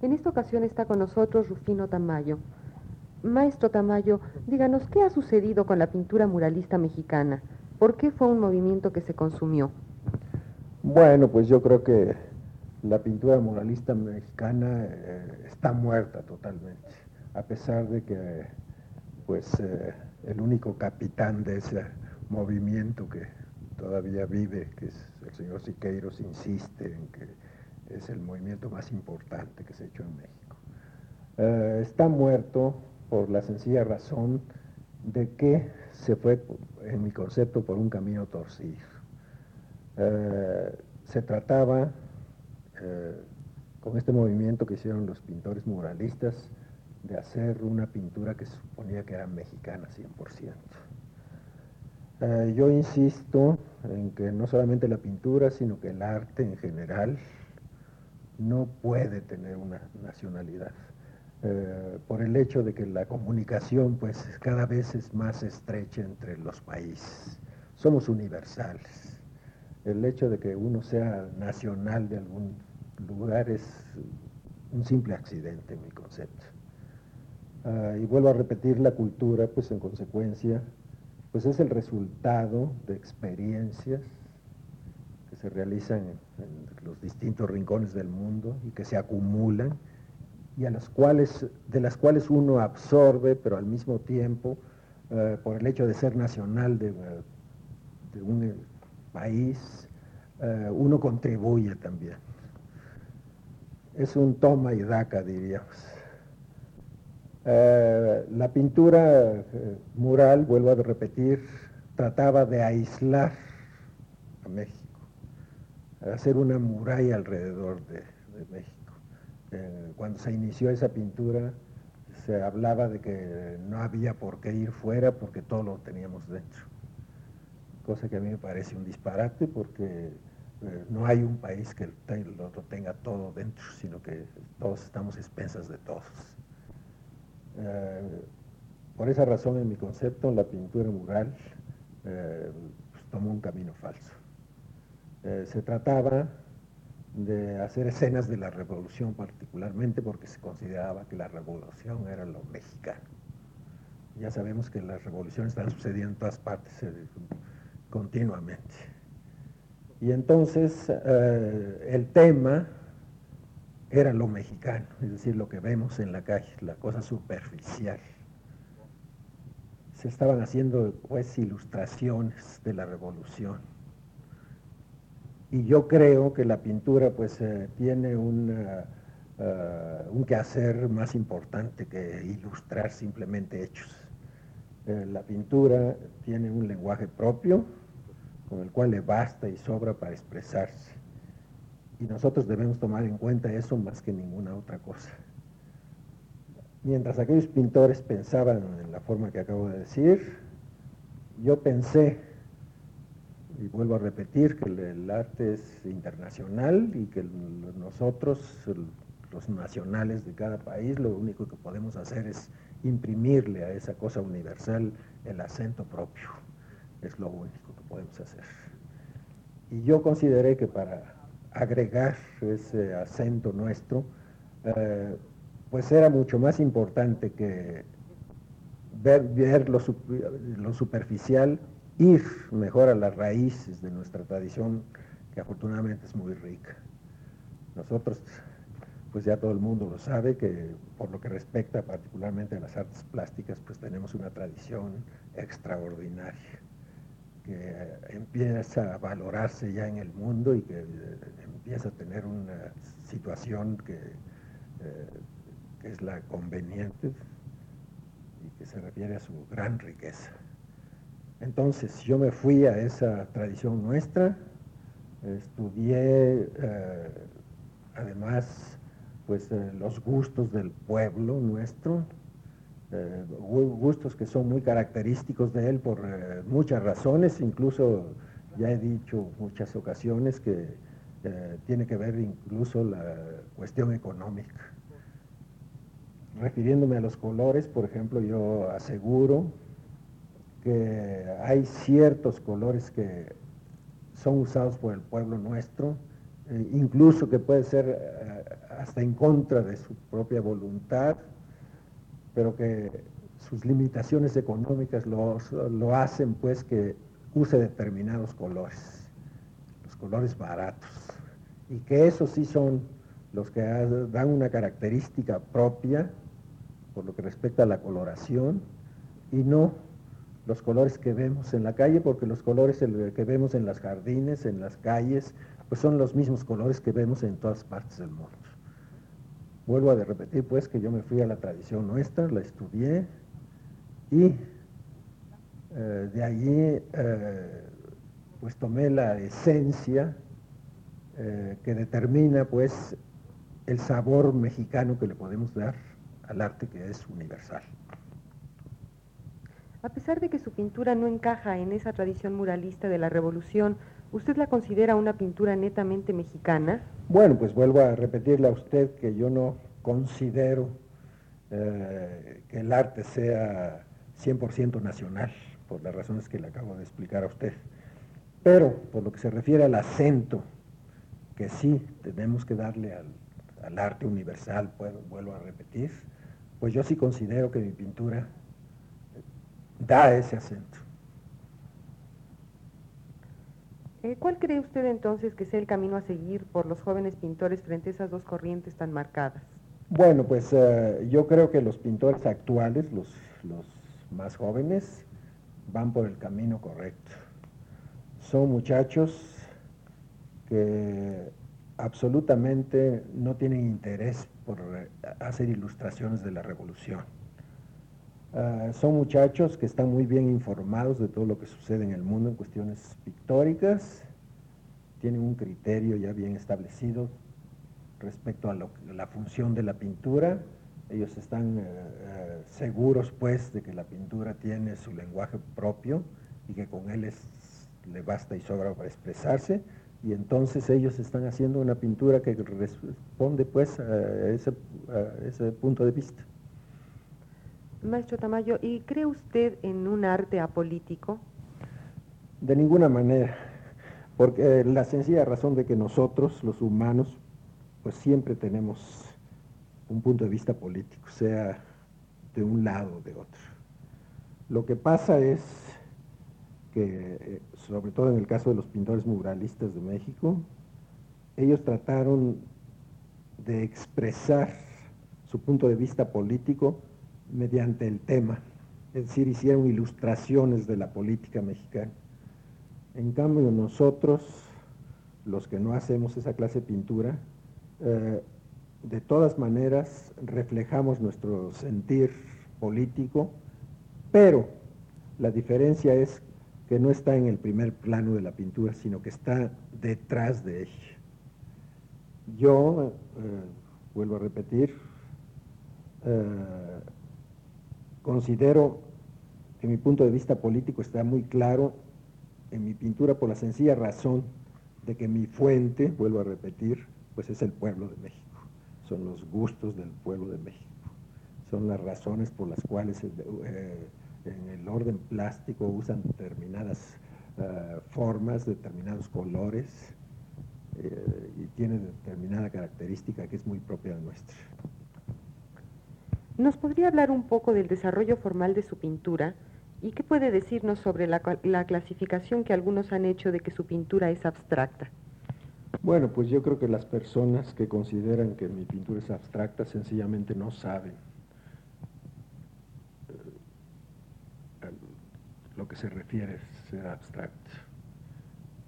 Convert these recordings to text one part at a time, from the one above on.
En esta ocasión está con nosotros Rufino Tamayo. Maestro Tamayo, díganos qué ha sucedido con la pintura muralista mexicana. ¿Por qué fue un movimiento que se consumió? Bueno, pues yo creo que la pintura muralista mexicana eh, está muerta totalmente, a pesar de que pues eh, el único capitán de ese movimiento que todavía vive, que es el señor Siqueiros, insiste en que es el movimiento más importante que se ha hecho en México. Eh, está muerto por la sencilla razón de que se fue, en mi concepto, por un camino torcido. Eh, se trataba, eh, con este movimiento que hicieron los pintores muralistas, de hacer una pintura que se suponía que era mexicana 100%. yo insisto en que no solamente la pintura, sino que el arte en general, no puede tener una nacionalidad. Eh, por el hecho de que la comunicación pues cada vez es más estrecha entre los países. Somos universales. El hecho de que uno sea nacional de algún lugar es un simple accidente en mi concepto. Ah, y vuelvo a repetir, la cultura pues en consecuencia pues es el resultado de experiencias se realizan en, los distintos rincones del mundo y que se acumulan y a las cuales, de las cuales uno absorbe, pero al mismo tiempo, eh, por el hecho de ser nacional de, un eh, país, eh, uno contribuye también. Es un toma y daca, diríamos. la pintura mural, vuelvo a repetir, trataba de aislar a México hacer una muralla alrededor de, México. Eh, cuando se inició esa pintura se hablaba de que no había por qué ir fuera porque todo lo teníamos dentro. Cosa que a mí me parece un disparate porque eh, no hay un país que lo tenga todo dentro, sino que todos estamos expensas de todos. Eh, por esa razón, en mi concepto, la pintura mural pues, tomó un camino falso. Eh, se trataba de hacer escenas de la revolución particularmente porque se consideraba que la revolución era lo mexicano. Ya sabemos que las revoluciones están sucediendo en todas partes eh, continuamente. Y entonces eh, el tema era lo mexicano, es decir, lo que vemos en la calle, la cosa superficial. Se estaban haciendo pues ilustraciones de la revolución y yo creo que la pintura pues eh, tiene un, eh, un quehacer más importante que ilustrar simplemente hechos. Eh, la pintura tiene un lenguaje propio con el cual le basta y sobra para expresarse. Y nosotros debemos tomar en cuenta eso más que ninguna otra cosa. Mientras aquellos pintores pensaban en la forma que acabo de decir, yo pensé y vuelvo a repetir que el, arte es internacional y que nosotros, los nacionales de cada país, lo único que podemos hacer es imprimirle a esa cosa universal el acento propio. Es lo único que podemos hacer. Y yo consideré que para agregar ese acento nuestro, eh, pues era mucho más importante que ver, lo superficial ir mejor a las raíces de nuestra tradición, que afortunadamente es muy rica. Nosotros, pues ya todo el mundo lo sabe, que por lo que respecta particularmente a las artes plásticas, pues tenemos una tradición extraordinaria, que empieza a valorarse ya en el mundo y que eh, empieza a tener una situación que que es la conveniente y que se refiere a su gran riqueza. Entonces yo me fui a esa tradición nuestra, estudié eh, además pues eh, los gustos del pueblo nuestro, eh, gustos que son muy característicos de él por muchas razones, incluso ya he dicho muchas ocasiones que tiene que ver incluso la cuestión económica. Refiriéndome a los colores, por ejemplo, yo aseguro que hay ciertos colores que son usados por el pueblo nuestro, eh, incluso que puede ser eh, hasta en contra de su propia voluntad, pero que sus limitaciones económicas lo hacen pues que use determinados colores, los colores baratos, y que esos sí son los que dan una característica propia por lo que respecta a la coloración y no los colores que vemos en la calle, porque los colores que vemos en los jardines, en las calles, pues son los mismos colores que vemos en todas partes del mundo. Vuelvo a repetir pues que yo me fui a la tradición nuestra, la estudié y eh, de allí eh, pues tomé la esencia eh, que determina pues el sabor mexicano que le podemos dar al arte que es universal. A pesar de que su pintura no encaja en esa tradición muralista de la revolución, ¿usted la considera una pintura netamente mexicana? Bueno, pues vuelvo a repetirle a usted que yo no considero eh, que el arte sea 100% nacional, por las razones que le acabo de explicar a usted. Pero por lo que se refiere al acento, que sí tenemos que darle al, al arte universal, vuelvo a repetir, pues yo sí considero que mi pintura da ese acento. Eh, ¿Cuál cree usted entonces que sea el camino a seguir por los jóvenes pintores frente a esas dos corrientes tan marcadas? Bueno, pues eh, yo creo que los pintores actuales, los, los más jóvenes, van por el camino correcto. Son muchachos que absolutamente no tienen interés por eh, hacer ilustraciones de la revolución Ah, son muchachos que están muy bien informados de todo lo que sucede en el mundo en cuestiones pictóricas, tienen un criterio ya bien establecido respecto a, la función de la pintura, ellos están eh, eh, seguros pues de que la pintura tiene su lenguaje propio y que con él le basta y sobra para expresarse, y entonces ellos están haciendo una pintura que responde pues a ese punto de vista. Maestro Tamayo, ¿y cree usted en un arte apolítico? De ninguna manera, porque la sencilla razón de que nosotros, los humanos, pues siempre tenemos un punto de vista político, sea de un lado o de otro. Lo que pasa es que, eh, sobre todo en el caso de los pintores muralistas de México, ellos trataron de expresar su punto de vista político mediante el tema, es decir, hicieron ilustraciones de la política mexicana. En cambio, nosotros, los que no hacemos esa clase de pintura, eh, de todas maneras reflejamos nuestro sentir político, pero la diferencia es que no está en el primer plano de la pintura, sino que está detrás de ella. Yo, eh, vuelvo a repetir, eh, Considero que mi punto de vista político está muy claro en mi pintura por la sencilla razón de que mi fuente, vuelvo a repetir, pues es el pueblo de México. Son los gustos del pueblo de México. Son las razones por las cuales eh, en el orden plástico usan determinadas eh, formas, determinados colores eh, y tienen determinada característica que es muy propia de nuestra. ¿Nos podría hablar un poco del desarrollo formal de su pintura y qué puede decirnos sobre la, clasificación que algunos han hecho de que su pintura es abstracta? Bueno, pues yo creo que las personas que consideran que mi pintura es abstracta sencillamente no saben eh, lo que se refiere a ser abstracto,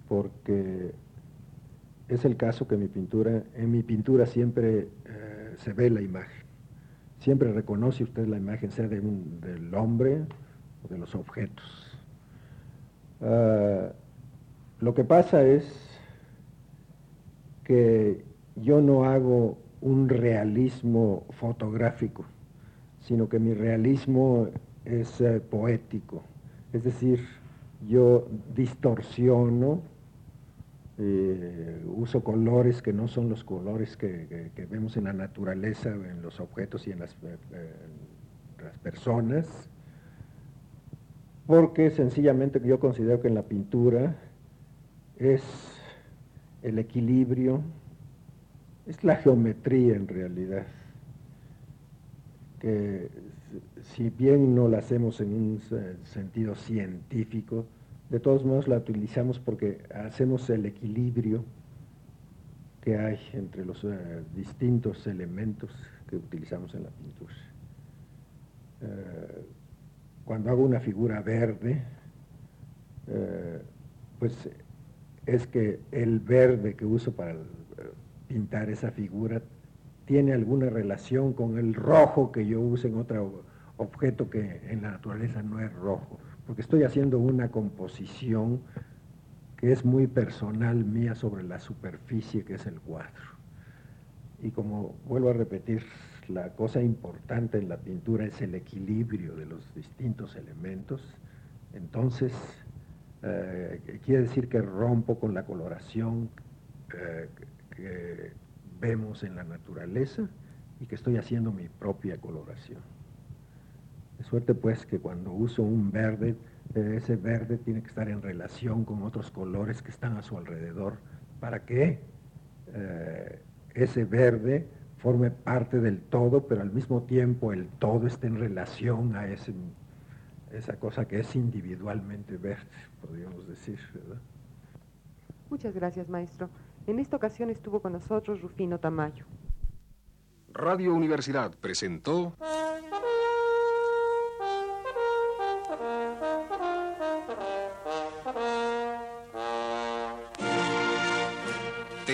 porque es el caso que mi pintura, en mi pintura siempre eh, se ve la imagen. Siempre reconoce usted la imagen, sea de del hombre o de los objetos. Ah, lo que pasa es que yo no hago un realismo fotográfico, sino que mi realismo es eh, poético. Es decir, yo distorsiono, eh, uso colores que no son los colores que, vemos en la naturaleza, en los objetos y en las, eh, las personas, porque sencillamente yo considero que en la pintura es el equilibrio, es la geometría en realidad, que si bien no la hacemos en un sentido científico, de todos modos la utilizamos porque hacemos el equilibrio que hay entre los eh, distintos elementos que utilizamos en la pintura. Eh, cuando hago una figura verde, eh, pues es que el verde que uso para pintar esa figura tiene alguna relación con el rojo que yo uso en otro objeto que en la naturaleza no es rojo, porque estoy haciendo una composición que es muy personal mía sobre la superficie que es el cuadro. Y como vuelvo a repetir, la cosa importante en la pintura es el equilibrio de los distintos elementos, entonces eh, quiere decir que rompo con la coloración eh, que vemos en la naturaleza y que estoy haciendo mi propia coloración. De suerte pues que cuando uso un verde, eh, ese verde tiene que estar en relación con otros colores que están a su alrededor para que eh, ese verde forme parte del todo, pero al mismo tiempo el todo esté en relación a ese, esa cosa que es individualmente verde, podríamos decir, ¿verdad? Muchas gracias, maestro. En esta ocasión estuvo con nosotros Rufino Tamayo. Radio Universidad presentó...